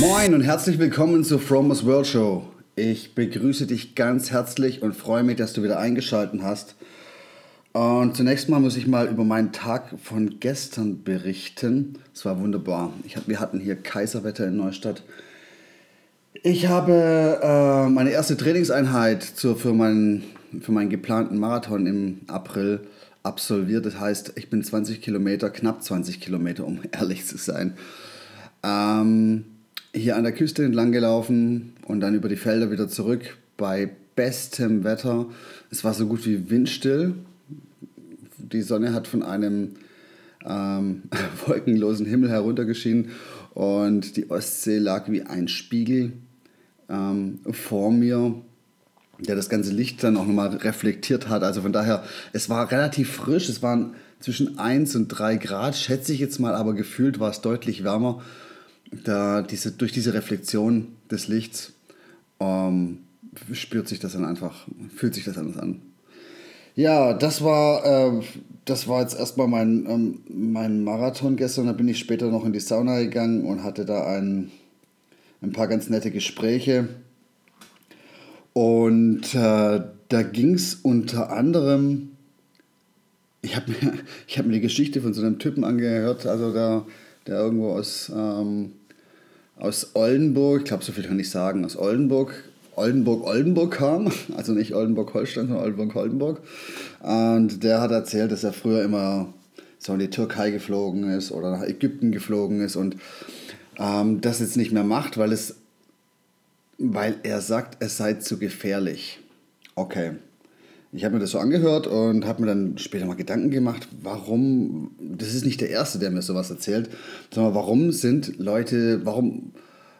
Moin und herzlich willkommen zur Fromos World Show. Ich begrüße dich ganz herzlich und freue mich, dass du wieder eingeschaltet hast. Und zunächst mal muss ich mal über meinen Tag von gestern berichten. Es war wunderbar. Hab, wir hatten hier Kaiserwetter in Neustadt. Ich habe äh, meine erste Trainingseinheit zur, für, meinen, für meinen geplanten Marathon im April absolviert. Das heißt, ich bin 20 Kilometer, knapp 20 Kilometer, um ehrlich zu sein. Ähm, hier an der Küste entlang gelaufen und dann über die Felder wieder zurück bei bestem Wetter. Es war so gut wie windstill. Die Sonne hat von einem ähm, wolkenlosen Himmel heruntergeschienen und die Ostsee lag wie ein Spiegel ähm, vor mir, der das ganze Licht dann auch nochmal reflektiert hat. Also von daher, es war relativ frisch. Es waren zwischen 1 und 3 Grad, schätze ich jetzt mal, aber gefühlt war es deutlich wärmer da diese, durch diese Reflexion des Lichts ähm, spürt sich das dann einfach, fühlt sich das anders an. Ja, das war, äh, das war jetzt erstmal mein, ähm, mein Marathon gestern. Da bin ich später noch in die Sauna gegangen und hatte da ein, ein paar ganz nette Gespräche. Und äh, da ging es unter anderem, ich habe mir, hab mir die Geschichte von so einem Typen angehört, also da der irgendwo aus, ähm, aus Oldenburg, ich glaube, so viel kann ich sagen, aus Oldenburg, Oldenburg, Oldenburg kam, also nicht Oldenburg-Holstein, sondern Oldenburg-Oldenburg. Und der hat erzählt, dass er früher immer so in die Türkei geflogen ist oder nach Ägypten geflogen ist und ähm, das jetzt nicht mehr macht, weil, es, weil er sagt, es sei zu gefährlich. Okay ich habe mir das so angehört und habe mir dann später mal Gedanken gemacht, warum, das ist nicht der Erste, der mir sowas erzählt, sondern warum sind Leute, warum,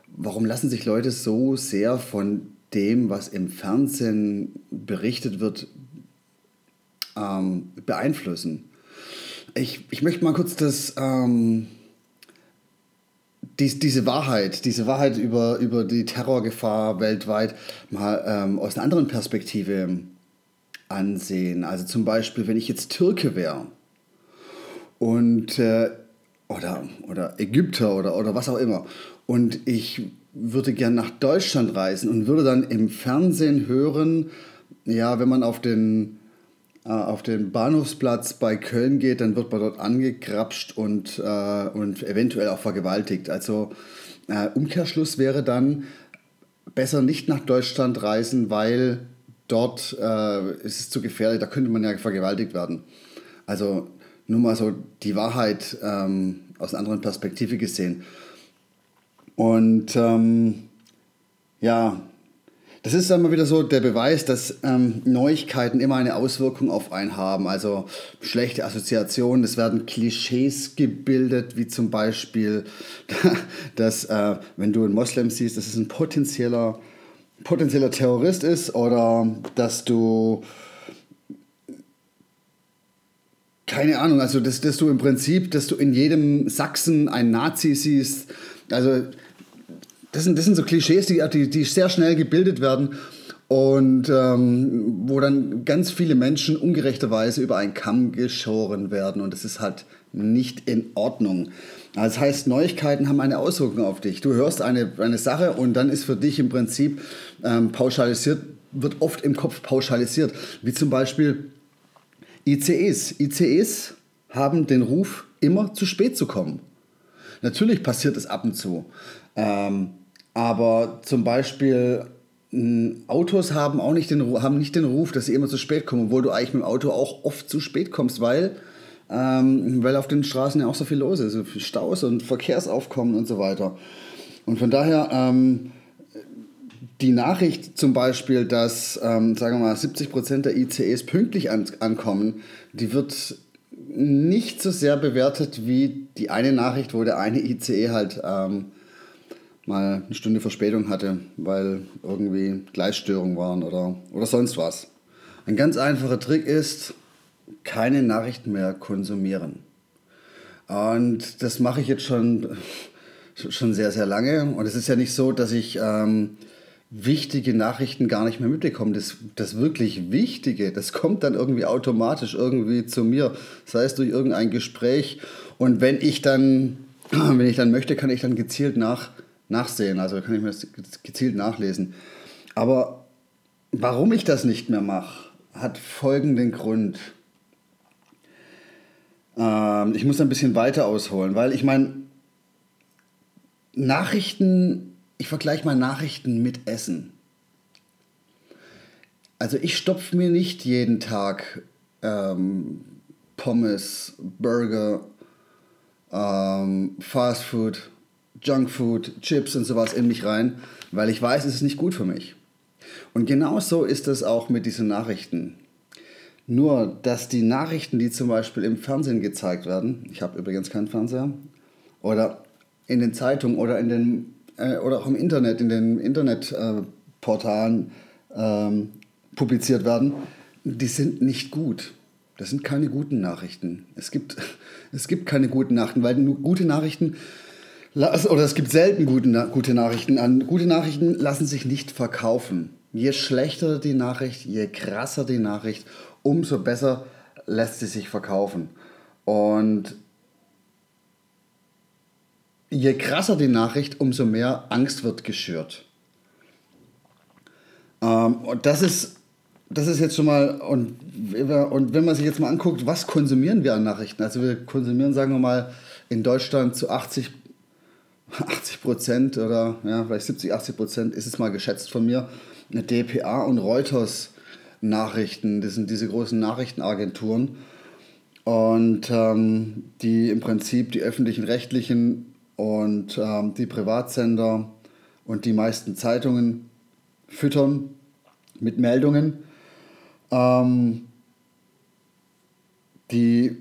warum lassen sich Leute so sehr von dem, was im Fernsehen berichtet wird, ähm, beeinflussen? Ich, ich möchte mal kurz das, ähm, dies, diese Wahrheit, diese Wahrheit über, über die Terrorgefahr weltweit mal ähm, aus einer anderen Perspektive ansehen. Also zum Beispiel, wenn ich jetzt Türke wäre und äh, oder, oder Ägypter oder, oder was auch immer und ich würde gern nach Deutschland reisen und würde dann im Fernsehen hören, ja, wenn man auf den, äh, auf den Bahnhofsplatz bei Köln geht, dann wird man dort angekrapscht und, äh, und eventuell auch vergewaltigt. Also äh, Umkehrschluss wäre dann, besser nicht nach Deutschland reisen, weil dort äh, ist es zu gefährlich, da könnte man ja vergewaltigt werden. Also nur mal so die Wahrheit ähm, aus einer anderen Perspektive gesehen. Und ähm, ja, das ist dann mal wieder so der Beweis, dass ähm, Neuigkeiten immer eine Auswirkung auf einen haben. Also schlechte Assoziationen, es werden Klischees gebildet, wie zum Beispiel, dass äh, wenn du einen Moslem siehst, das ist ein potenzieller potenzieller Terrorist ist oder dass du keine Ahnung, also dass, dass du im Prinzip, dass du in jedem Sachsen einen Nazi siehst. Also das sind, das sind so Klischees, die, die, die sehr schnell gebildet werden und ähm, wo dann ganz viele Menschen ungerechterweise über einen Kamm geschoren werden und das ist halt nicht in Ordnung. Das heißt, Neuigkeiten haben eine Auswirkung auf dich. Du hörst eine, eine Sache und dann ist für dich im Prinzip ähm, pauschalisiert, wird oft im Kopf pauschalisiert. Wie zum Beispiel ICEs. ICEs haben den Ruf, immer zu spät zu kommen. Natürlich passiert es ab und zu. Ähm, aber zum Beispiel Autos haben auch nicht den, haben nicht den Ruf, dass sie immer zu spät kommen, obwohl du eigentlich mit dem Auto auch oft zu spät kommst, weil ähm, weil auf den Straßen ja auch so viel los ist, so viel Staus und Verkehrsaufkommen und so weiter. Und von daher ähm, die Nachricht zum Beispiel, dass, ähm, sagen wir mal, 70 Prozent der ICEs pünktlich an, ankommen, die wird nicht so sehr bewertet wie die eine Nachricht, wo der eine ICE halt ähm, mal eine Stunde Verspätung hatte, weil irgendwie Gleisstörungen waren oder, oder sonst was. Ein ganz einfacher Trick ist, keine Nachrichten mehr konsumieren. Und das mache ich jetzt schon, schon sehr, sehr lange. Und es ist ja nicht so, dass ich ähm, wichtige Nachrichten gar nicht mehr mitbekomme. Das, das wirklich Wichtige, das kommt dann irgendwie automatisch irgendwie zu mir, sei es durch irgendein Gespräch. Und wenn ich dann, wenn ich dann möchte, kann ich dann gezielt nach, nachsehen. Also kann ich mir das gezielt nachlesen. Aber warum ich das nicht mehr mache, hat folgenden Grund. Ähm, ich muss ein bisschen weiter ausholen, weil ich meine, Nachrichten, ich vergleiche mal Nachrichten mit Essen. Also ich stopfe mir nicht jeden Tag ähm, Pommes, Burger, ähm, Fast Food, Junk Food, Chips und sowas in mich rein, weil ich weiß, es ist nicht gut für mich. Und genauso ist es auch mit diesen Nachrichten. Nur, dass die Nachrichten, die zum Beispiel im Fernsehen gezeigt werden, ich habe übrigens keinen Fernseher, oder in den Zeitungen oder, in den, äh, oder auch im Internet, in den Internetportalen äh, ähm, publiziert werden, die sind nicht gut. Das sind keine guten Nachrichten. Es gibt, es gibt keine guten Nachrichten, weil nur gute Nachrichten, oder es gibt selten gute, gute Nachrichten an. Gute Nachrichten lassen sich nicht verkaufen. Je schlechter die Nachricht, je krasser die Nachricht, umso besser lässt sie sich verkaufen. Und je krasser die Nachricht, umso mehr Angst wird geschürt. Ähm, und das ist, das ist jetzt schon mal, und, und wenn man sich jetzt mal anguckt, was konsumieren wir an Nachrichten? Also wir konsumieren, sagen wir mal, in Deutschland zu 80, 80 Prozent oder ja, vielleicht 70, 80 Prozent ist es mal geschätzt von mir, eine DPA und Reuters Nachrichten. Das sind diese großen Nachrichtenagenturen. Und ähm, die im Prinzip die öffentlichen rechtlichen und ähm, die Privatsender und die meisten Zeitungen füttern mit Meldungen. Ähm, die,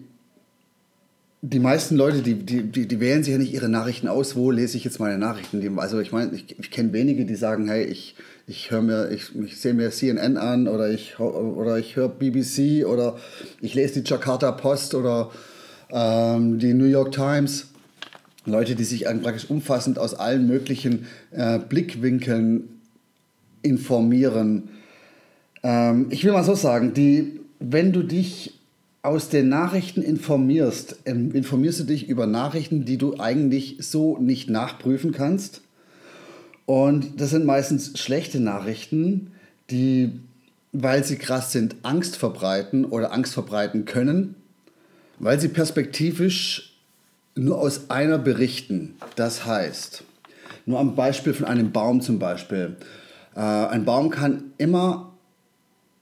die meisten Leute, die, die, die, die, wählen sich ja nicht ihre Nachrichten aus, wo lese ich jetzt meine Nachrichten. Also ich meine, ich, ich kenne wenige, die sagen, hey, ich, ich höre mir, ich, ich sehe mir CNN an oder ich, oder ich höre BBC oder ich lese die Jakarta Post oder ähm, die New York Times. Leute, die sich praktisch umfassend aus allen möglichen äh, Blickwinkeln informieren. Ähm, ich will mal so sagen, die, wenn du dich aus den Nachrichten informierst, ähm, informierst du dich über Nachrichten, die du eigentlich so nicht nachprüfen kannst und das sind meistens schlechte Nachrichten, die, weil sie krass sind, Angst verbreiten oder Angst verbreiten können, weil sie perspektivisch nur aus einer berichten. Das heißt, nur am Beispiel von einem Baum zum Beispiel. Äh, ein Baum kann immer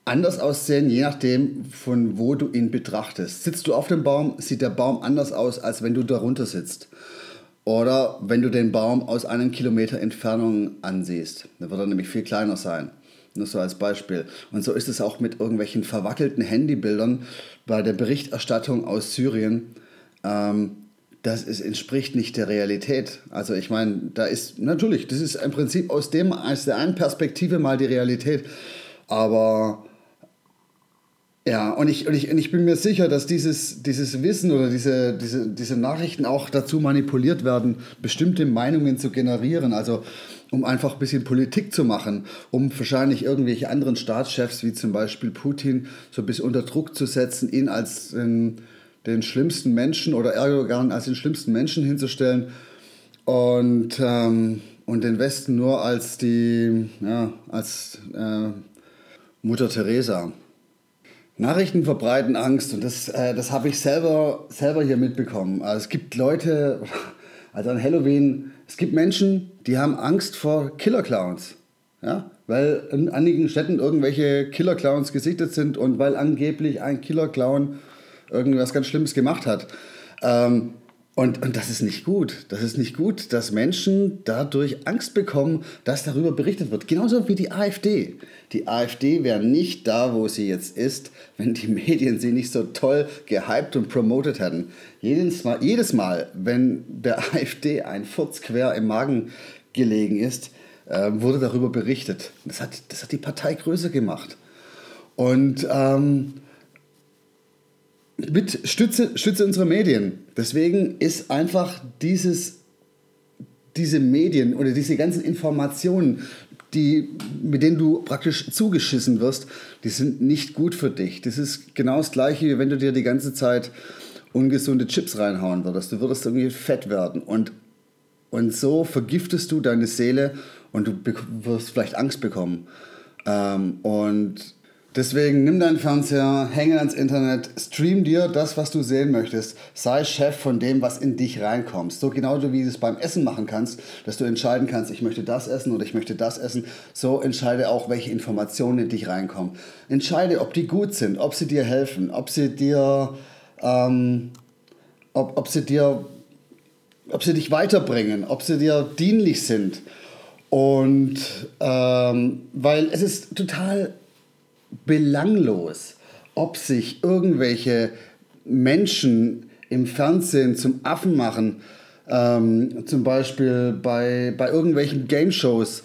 anders aussehen, je nachdem, von wo du ihn betrachtest. Sitzt du auf dem Baum, sieht der Baum anders aus, als wenn du darunter sitzt. Oder wenn du den Baum aus einem Kilometer Entfernung ansiehst, dann wird er nämlich viel kleiner sein. Nur so als Beispiel. Und so ist es auch mit irgendwelchen verwackelten Handybildern bei der Berichterstattung aus Syrien. Ähm, das ist, entspricht nicht der Realität. Also ich meine, da ist natürlich, das ist im Prinzip aus dem aus der einen Perspektive mal die Realität, aber ja, und ich, und ich, und ich bin mir sicher, dass dieses, dieses Wissen oder diese, diese, diese Nachrichten auch dazu manipuliert werden, bestimmte Meinungen zu generieren. Also um einfach ein bisschen Politik zu machen, um wahrscheinlich irgendwelche anderen Staatschefs, wie zum Beispiel Putin, so bisschen unter Druck zu setzen, ihn als den, den schlimmsten Menschen oder Erdogan als den schlimmsten Menschen hinzustellen und, ähm, und den Westen nur als die, ja, als äh, Mutter Teresa. Nachrichten verbreiten Angst und das, äh, das habe ich selber, selber hier mitbekommen. Also es gibt Leute, also an Halloween, es gibt Menschen, die haben Angst vor Killer-Clowns. Ja? Weil in einigen Städten irgendwelche Killer-Clowns gesichtet sind und weil angeblich ein Killer-Clown irgendwas ganz Schlimmes gemacht hat. Ähm, Und, und das ist nicht gut. Das ist nicht gut, dass Menschen dadurch Angst bekommen, dass darüber berichtet wird. Genauso wie die AfD. Die AfD wäre nicht da, wo sie jetzt ist, wenn die Medien sie nicht so toll gehypt und promotet hätten. Jedes Mal, jedes Mal wenn der AfD ein Furz quer im Magen gelegen ist, äh, wurde darüber berichtet. Das hat, das hat die Partei größer gemacht. Und ähm, mit Stütze, Stütze unserer Medien. Deswegen ist einfach dieses, diese Medien oder diese ganzen Informationen, die, mit denen du praktisch zugeschissen wirst, die sind nicht gut für dich. Das ist genau das Gleiche, wie wenn du dir die ganze Zeit ungesunde Chips reinhauen würdest. Du würdest irgendwie fett werden. Und, und so vergiftest du deine Seele und du wirst vielleicht Angst bekommen. Ähm, und Deswegen nimm deinen Fernseher, hänge ans Internet, stream dir das, was du sehen möchtest. Sei Chef von dem, was in dich reinkommt. So genau wie du es beim Essen machen kannst, dass du entscheiden kannst, ich möchte das essen oder ich möchte das essen. So entscheide auch, welche Informationen in dich reinkommen. Entscheide, ob die gut sind, ob sie dir helfen, ob sie dir, ähm, ob, ob sie dir, ob sie dich weiterbringen, ob sie dir dienlich sind. Und ähm, weil es ist total belanglos, ob sich irgendwelche Menschen im Fernsehen zum Affen machen, ähm, zum Beispiel bei, bei irgendwelchen Game-Shows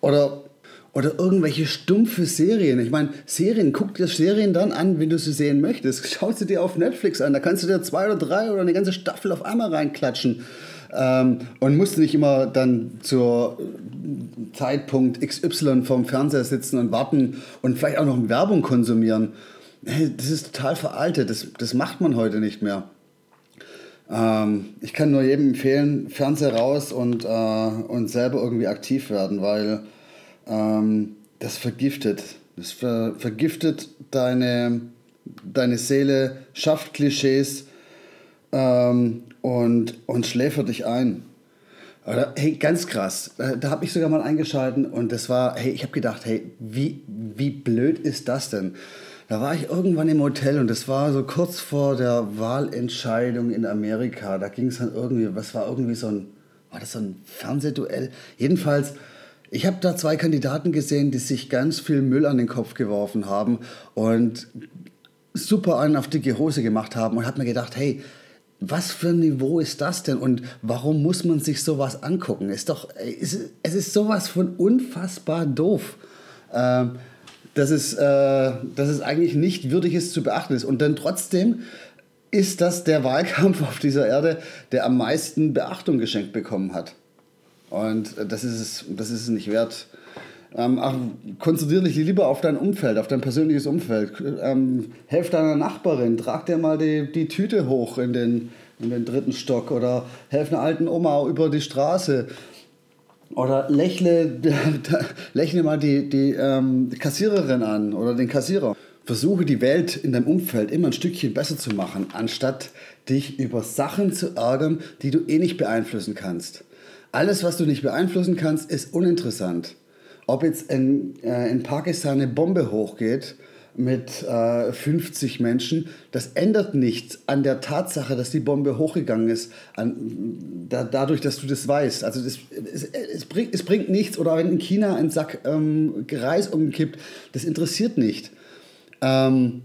oder, oder irgendwelche stumpfe Serien. Ich meine, Serien, guck dir Serien dann an, wenn du sie sehen möchtest. Schau sie dir auf Netflix an, da kannst du dir zwei oder drei oder eine ganze Staffel auf einmal reinklatschen. Ähm, und musst nicht immer dann zur Zeitpunkt XY vorm Fernseher sitzen und warten und vielleicht auch noch Werbung konsumieren. Das ist total veraltet, das, das macht man heute nicht mehr. Ähm, ich kann nur jedem empfehlen, Fernseher raus und, äh, und selber irgendwie aktiv werden, weil ähm, das vergiftet. Das ver vergiftet deine, deine Seele, schafft Klischees ähm, und, und schläfert dich ein. Oder, hey, ganz krass. Äh, da habe ich sogar mal eingeschalten und das war, hey, ich habe gedacht, hey, wie, wie blöd ist das denn? Da war ich irgendwann im Hotel und das war so kurz vor der Wahlentscheidung in Amerika. Da ging es dann irgendwie, was war irgendwie so ein, war das so ein Fernsehduell? Jedenfalls, ich habe da zwei Kandidaten gesehen, die sich ganz viel Müll an den Kopf geworfen haben und super einen auf dicke Hose gemacht haben und habe mir gedacht, hey, was für ein Niveau ist das denn und warum muss man sich sowas angucken? Ist doch, es ist sowas von unfassbar doof. Ähm, dass, es, äh, dass es eigentlich nicht würdig ist zu beachten ist. Und dann trotzdem ist das der Wahlkampf auf dieser Erde, der am meisten Beachtung geschenkt bekommen hat. Und das ist es, das ist es nicht wert. Ähm, ach, konzentriere dich lieber auf dein Umfeld, auf dein persönliches Umfeld. Ähm, helf deiner Nachbarin, trag dir mal die, die Tüte hoch in den, in den dritten Stock oder helf einer alten Oma über die Straße. Oder lächle, lächle mal die, die ähm, Kassiererin an oder den Kassierer. Versuche die Welt in deinem Umfeld immer ein Stückchen besser zu machen, anstatt dich über Sachen zu ärgern, die du eh nicht beeinflussen kannst. Alles, was du nicht beeinflussen kannst, ist uninteressant ob jetzt in, äh, in Pakistan eine Bombe hochgeht mit äh, 50 Menschen, das ändert nichts an der Tatsache, dass die Bombe hochgegangen ist, an, da, dadurch, dass du das weißt. Also das, es, es, bringt, es bringt nichts. Oder wenn in China ein Sack ähm, Reis umkippt, das interessiert nicht. Ähm,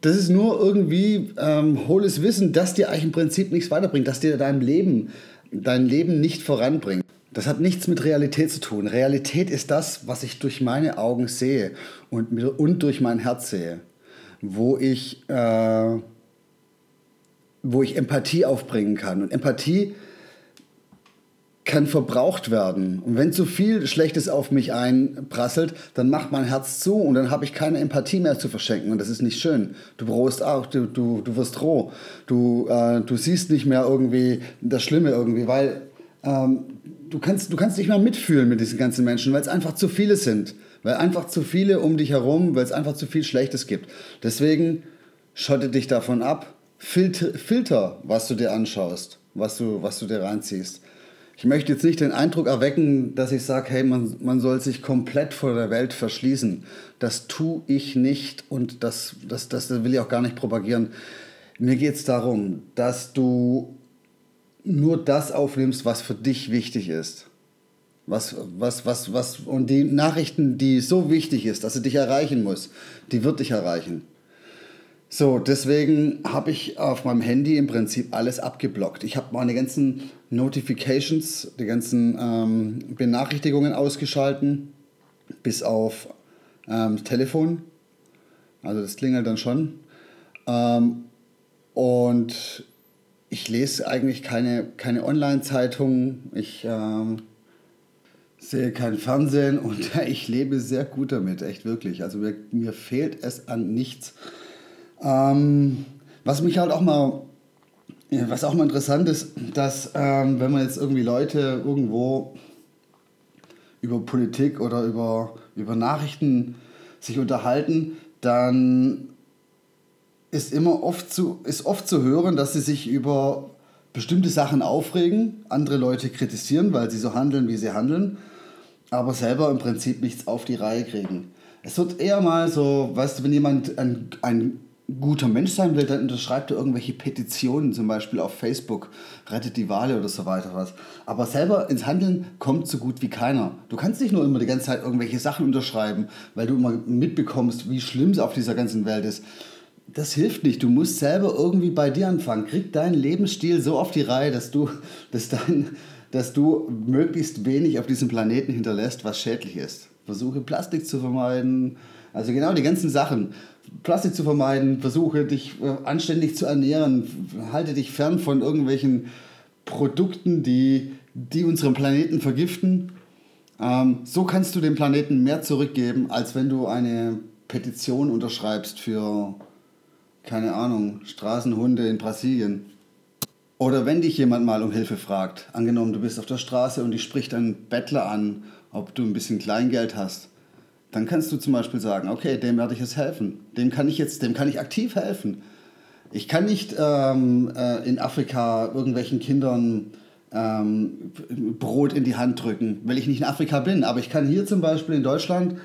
das ist nur irgendwie ähm, hohles Wissen, das dir eigentlich im Prinzip nichts weiterbringt, das dir dein Leben, dein Leben nicht voranbringt. Das hat nichts mit Realität zu tun. Realität ist das, was ich durch meine Augen sehe und, und durch mein Herz sehe, wo ich, äh, wo ich Empathie aufbringen kann. Und Empathie kann verbraucht werden. Und wenn zu viel Schlechtes auf mich einprasselt, dann macht mein Herz zu und dann habe ich keine Empathie mehr zu verschenken. Und das ist nicht schön. Du brost auch, du, du, du wirst roh. Du, äh, du siehst nicht mehr irgendwie das Schlimme irgendwie, weil ähm, du, kannst, du kannst nicht mehr mitfühlen mit diesen ganzen Menschen, weil es einfach zu viele sind. Weil einfach zu viele um dich herum, weil es einfach zu viel Schlechtes gibt. Deswegen schotte dich davon ab, filter, filter was du dir anschaust, was du, was du dir reinziehst. Ich möchte jetzt nicht den Eindruck erwecken, dass ich sage, hey, man, man soll sich komplett vor der Welt verschließen. Das tue ich nicht und das, das, das will ich auch gar nicht propagieren. Mir geht es darum, dass du nur das aufnimmst, was für dich wichtig ist. Was, was, was, was, und die Nachrichten, die so wichtig ist, dass sie dich erreichen muss, die wird dich erreichen. So, deswegen habe ich auf meinem Handy im Prinzip alles abgeblockt. Ich habe meine ganzen Notifications, die ganzen ähm, Benachrichtigungen ausgeschalten, bis auf ähm, Telefon. Also das klingelt dann schon. Ähm, und ich lese eigentlich keine, keine Online-Zeitung. Ich ähm, sehe kein Fernsehen und ich lebe sehr gut damit, echt wirklich. Also mir, mir fehlt es an nichts. Ähm, was mich halt auch mal, was auch mal interessant ist, dass ähm, wenn man jetzt irgendwie Leute irgendwo über Politik oder über, über Nachrichten sich unterhalten, dann ist immer oft zu, ist oft zu hören, dass sie sich über bestimmte Sachen aufregen, andere Leute kritisieren, weil sie so handeln, wie sie handeln, aber selber im Prinzip nichts auf die Reihe kriegen. Es wird eher mal so, weißt du, wenn jemand ein, ein guter Mensch sein will, dann unterschreibt er irgendwelche Petitionen, zum Beispiel auf Facebook, rettet die Wale oder so weiter was. Aber selber ins Handeln kommt so gut wie keiner. Du kannst nicht nur immer die ganze Zeit irgendwelche Sachen unterschreiben, weil du immer mitbekommst, wie schlimm es auf dieser ganzen Welt ist. Das hilft nicht. Du musst selber irgendwie bei dir anfangen. Krieg deinen Lebensstil so auf die Reihe, dass du, dass dein, dass du möglichst wenig auf diesem Planeten hinterlässt, was schädlich ist. Versuche Plastik zu vermeiden. Also genau die ganzen Sachen. Plastik zu vermeiden, versuche dich äh, anständig zu ernähren, halte dich fern von irgendwelchen Produkten, die, die unseren Planeten vergiften. Ähm, so kannst du dem Planeten mehr zurückgeben, als wenn du eine Petition unterschreibst für, keine Ahnung, Straßenhunde in Brasilien. Oder wenn dich jemand mal um Hilfe fragt, angenommen du bist auf der Straße und dich spricht ein Bettler an, ob du ein bisschen Kleingeld hast dann kannst du zum Beispiel sagen, okay, dem werde ich jetzt helfen. Dem kann ich jetzt, dem kann ich aktiv helfen. Ich kann nicht ähm, äh, in Afrika irgendwelchen Kindern ähm, Brot in die Hand drücken, weil ich nicht in Afrika bin. Aber ich kann hier zum Beispiel in Deutschland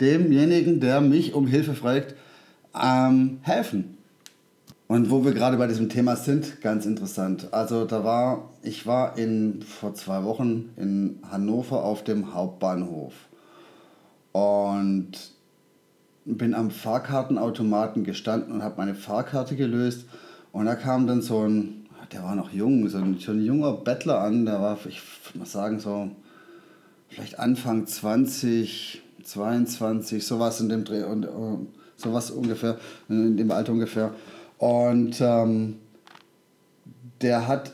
demjenigen, der mich um Hilfe fragt, ähm, helfen. Und wo wir gerade bei diesem Thema sind, ganz interessant. Also da war, ich war in, vor zwei Wochen in Hannover auf dem Hauptbahnhof und bin am Fahrkartenautomaten gestanden und habe meine Fahrkarte gelöst. Und da kam dann so ein, der war noch jung, so ein, so ein junger Bettler an, der war, ich würde mal sagen, so vielleicht Anfang 20, 22, sowas in dem Dreh und uh, sowas ungefähr, in dem Alter ungefähr. Und ähm, der hat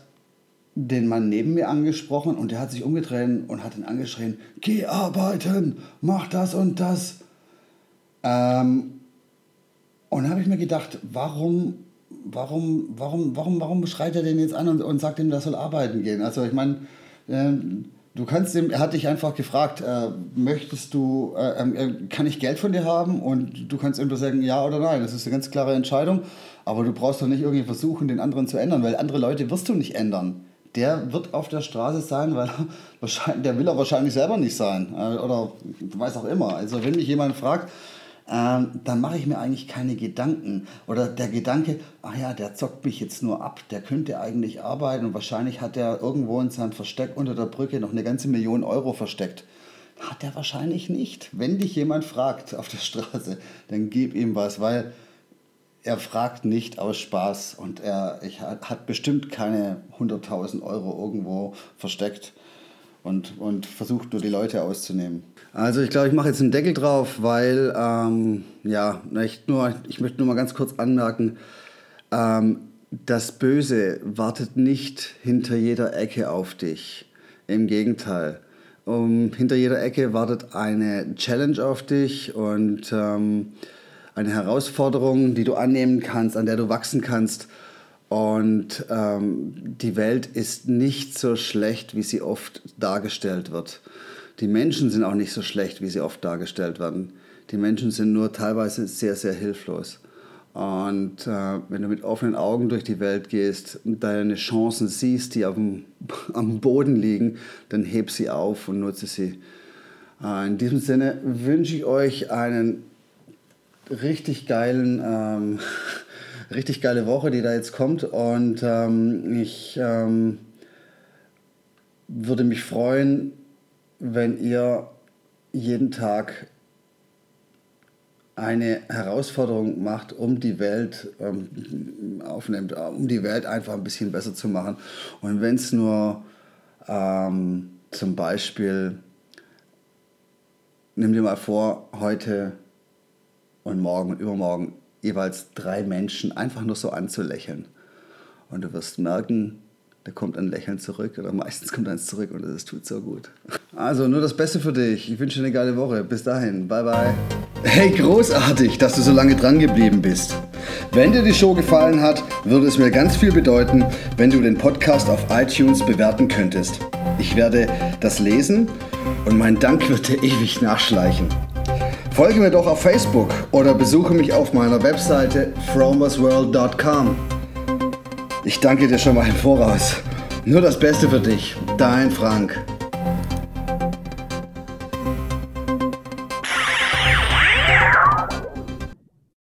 den Mann neben mir angesprochen und der hat sich umgedreht und hat ihn angeschrien, geh arbeiten, mach das und das. Ähm, und dann habe ich mir gedacht, warum, warum, warum, warum, warum schreit er den jetzt an und, und sagt ihm, der soll arbeiten gehen? Also ich meine, äh, du kannst ihm, er hat dich einfach gefragt, äh, möchtest du, äh, ähm, äh, kann ich Geld von dir haben? Und du kannst nur sagen, ja oder nein. Das ist eine ganz klare Entscheidung. Aber du brauchst doch nicht irgendwie versuchen, den anderen zu ändern, weil andere Leute wirst du nicht ändern der wird auf der Straße sein, weil wahrscheinlich, der will er wahrscheinlich selber nicht sein. Äh, oder weiß auch immer. Also wenn mich jemand fragt, ähm, dann mache ich mir eigentlich keine Gedanken. Oder der Gedanke, ach ja, der zockt mich jetzt nur ab, der könnte eigentlich arbeiten und wahrscheinlich hat er irgendwo in seinem Versteck unter der Brücke noch eine ganze Million Euro versteckt. Hat er wahrscheinlich nicht. Wenn dich jemand fragt auf der Straße, dann gib ihm was, weil er fragt nicht aus Spaß und er ich, hat bestimmt keine 100.000 Euro irgendwo versteckt und, und versucht nur die Leute auszunehmen. Also ich glaube, ich mache jetzt einen Deckel drauf, weil, ähm, ja, ich, nur, ich möchte nur mal ganz kurz anmerken, ähm, das Böse wartet nicht hinter jeder Ecke auf dich. Im Gegenteil. Um, hinter jeder Ecke wartet eine Challenge auf dich und ähm, eine Herausforderung, die du annehmen kannst, an der du wachsen kannst. Und ähm, die Welt ist nicht so schlecht, wie sie oft dargestellt wird. Die Menschen sind auch nicht so schlecht, wie sie oft dargestellt werden. Die Menschen sind nur teilweise sehr, sehr hilflos. Und äh, wenn du mit offenen Augen durch die Welt gehst und deine Chancen siehst, die auf dem, am Boden liegen, dann heb sie auf und nutze sie. Äh, in diesem Sinne wünsche ich euch einen richtig geilen, ähm, richtig geile Woche, die da jetzt kommt. Und ähm, ich ähm, würde mich freuen, wenn ihr jeden Tag eine Herausforderung macht, um die Welt ähm, aufnimmt, um die Welt einfach ein bisschen besser zu machen. Und wenn es nur ähm, zum Beispiel, nimm dir mal vor, heute und morgen und übermorgen jeweils drei Menschen einfach nur so anzulächeln. Und du wirst merken, da kommt ein Lächeln zurück oder meistens kommt eins zurück und es tut so gut. Also nur das Beste für dich. Ich wünsche dir eine geile Woche. Bis dahin. Bye bye. Hey, großartig, dass du so lange dran geblieben bist. Wenn dir die Show gefallen hat, würde es mir ganz viel bedeuten, wenn du den Podcast auf iTunes bewerten könntest. Ich werde das lesen und mein Dank wird dir ewig nachschleichen. Folge mir doch auf Facebook oder besuche mich auf meiner Webseite fromersworld.com. Ich danke dir schon mal im Voraus. Nur das Beste für dich, dein Frank.